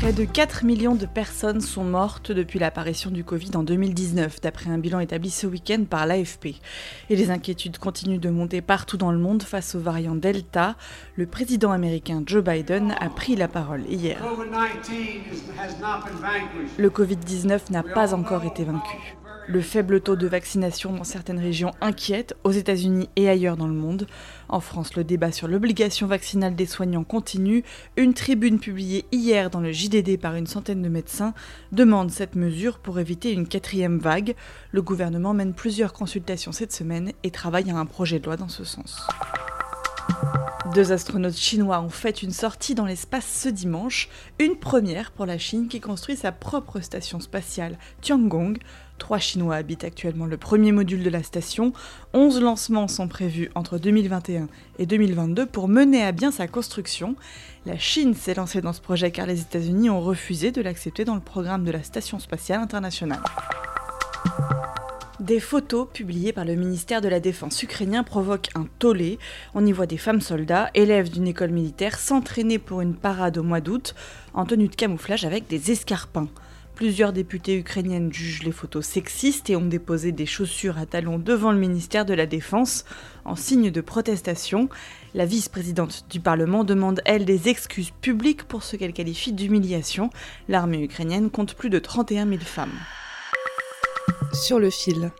Près de 4 millions de personnes sont mortes depuis l'apparition du Covid en 2019, d'après un bilan établi ce week-end par l'AFP. Et les inquiétudes continuent de monter partout dans le monde face au variant Delta. Le président américain Joe Biden a pris la parole hier. Le Covid-19 n'a pas encore été vaincu. Le faible taux de vaccination dans certaines régions inquiète, aux États-Unis et ailleurs dans le monde. En France, le débat sur l'obligation vaccinale des soignants continue. Une tribune publiée hier dans le JDD par une centaine de médecins demande cette mesure pour éviter une quatrième vague. Le gouvernement mène plusieurs consultations cette semaine et travaille à un projet de loi dans ce sens. Deux astronautes chinois ont fait une sortie dans l'espace ce dimanche, une première pour la Chine qui construit sa propre station spatiale Tiangong. Trois Chinois habitent actuellement le premier module de la station. Onze lancements sont prévus entre 2021 et 2022 pour mener à bien sa construction. La Chine s'est lancée dans ce projet car les États-Unis ont refusé de l'accepter dans le programme de la Station spatiale internationale. Des photos publiées par le ministère de la Défense ukrainien provoquent un tollé. On y voit des femmes soldats, élèves d'une école militaire, s'entraîner pour une parade au mois d'août en tenue de camouflage avec des escarpins. Plusieurs députées ukrainiennes jugent les photos sexistes et ont déposé des chaussures à talons devant le ministère de la Défense en signe de protestation. La vice-présidente du Parlement demande, elle, des excuses publiques pour ce qu'elle qualifie d'humiliation. L'armée ukrainienne compte plus de 31 000 femmes. Sur le fil.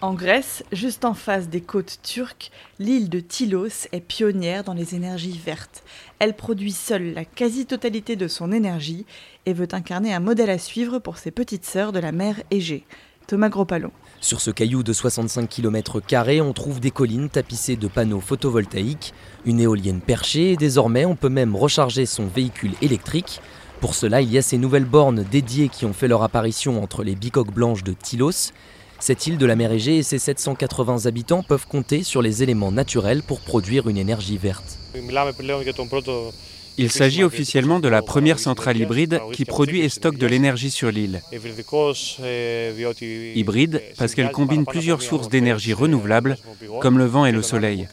En Grèce, juste en face des côtes turques, l'île de Tylos est pionnière dans les énergies vertes. Elle produit seule la quasi-totalité de son énergie et veut incarner un modèle à suivre pour ses petites sœurs de la mer Égée. Thomas Gropalo. Sur ce caillou de 65 km, on trouve des collines tapissées de panneaux photovoltaïques, une éolienne perchée et désormais on peut même recharger son véhicule électrique. Pour cela, il y a ces nouvelles bornes dédiées qui ont fait leur apparition entre les bicoques blanches de Tylos. Cette île de la mer Égée et ses 780 habitants peuvent compter sur les éléments naturels pour produire une énergie verte. Il s'agit officiellement de la première centrale hybride qui produit et stocke de l'énergie sur l'île. Hybride parce qu'elle combine plusieurs sources d'énergie renouvelables comme le vent et le soleil.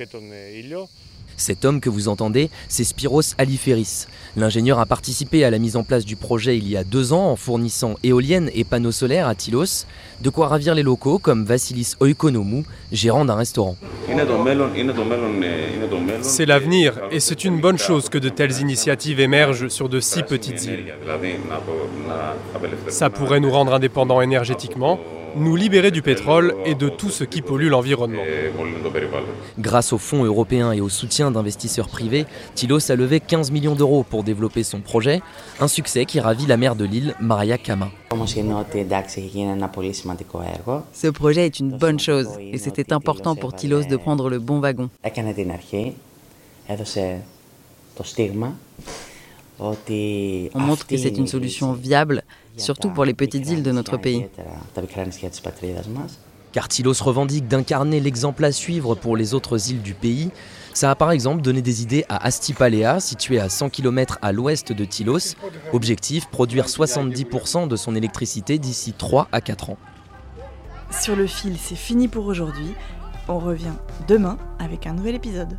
Cet homme que vous entendez, c'est Spiros Aliferis. L'ingénieur a participé à la mise en place du projet il y a deux ans en fournissant éoliennes et panneaux solaires à Tylos, de quoi ravir les locaux comme Vassilis Oikonomou, gérant d'un restaurant. C'est l'avenir et c'est une bonne chose que de telles initiatives émergent sur de si petites îles. Ça pourrait nous rendre indépendants énergétiquement, nous libérer du pétrole et de tout ce qui pollue l'environnement. Grâce aux fonds européens et au soutien d'investisseurs privés, Tylos a levé 15 millions d'euros pour développer son projet, un succès qui ravit la maire de l'île, Maria Kama. Ce projet est une bonne chose et c'était important pour Tylos de prendre le bon wagon. On montre que c'est une solution viable, surtout pour les petites îles de notre pays. Car Tylos revendique d'incarner l'exemple à suivre pour les autres îles du pays. Ça a par exemple donné des idées à Astipalea, située à 100 km à l'ouest de Tylos. Objectif, produire 70% de son électricité d'ici 3 à 4 ans. Sur le fil, c'est fini pour aujourd'hui. On revient demain avec un nouvel épisode.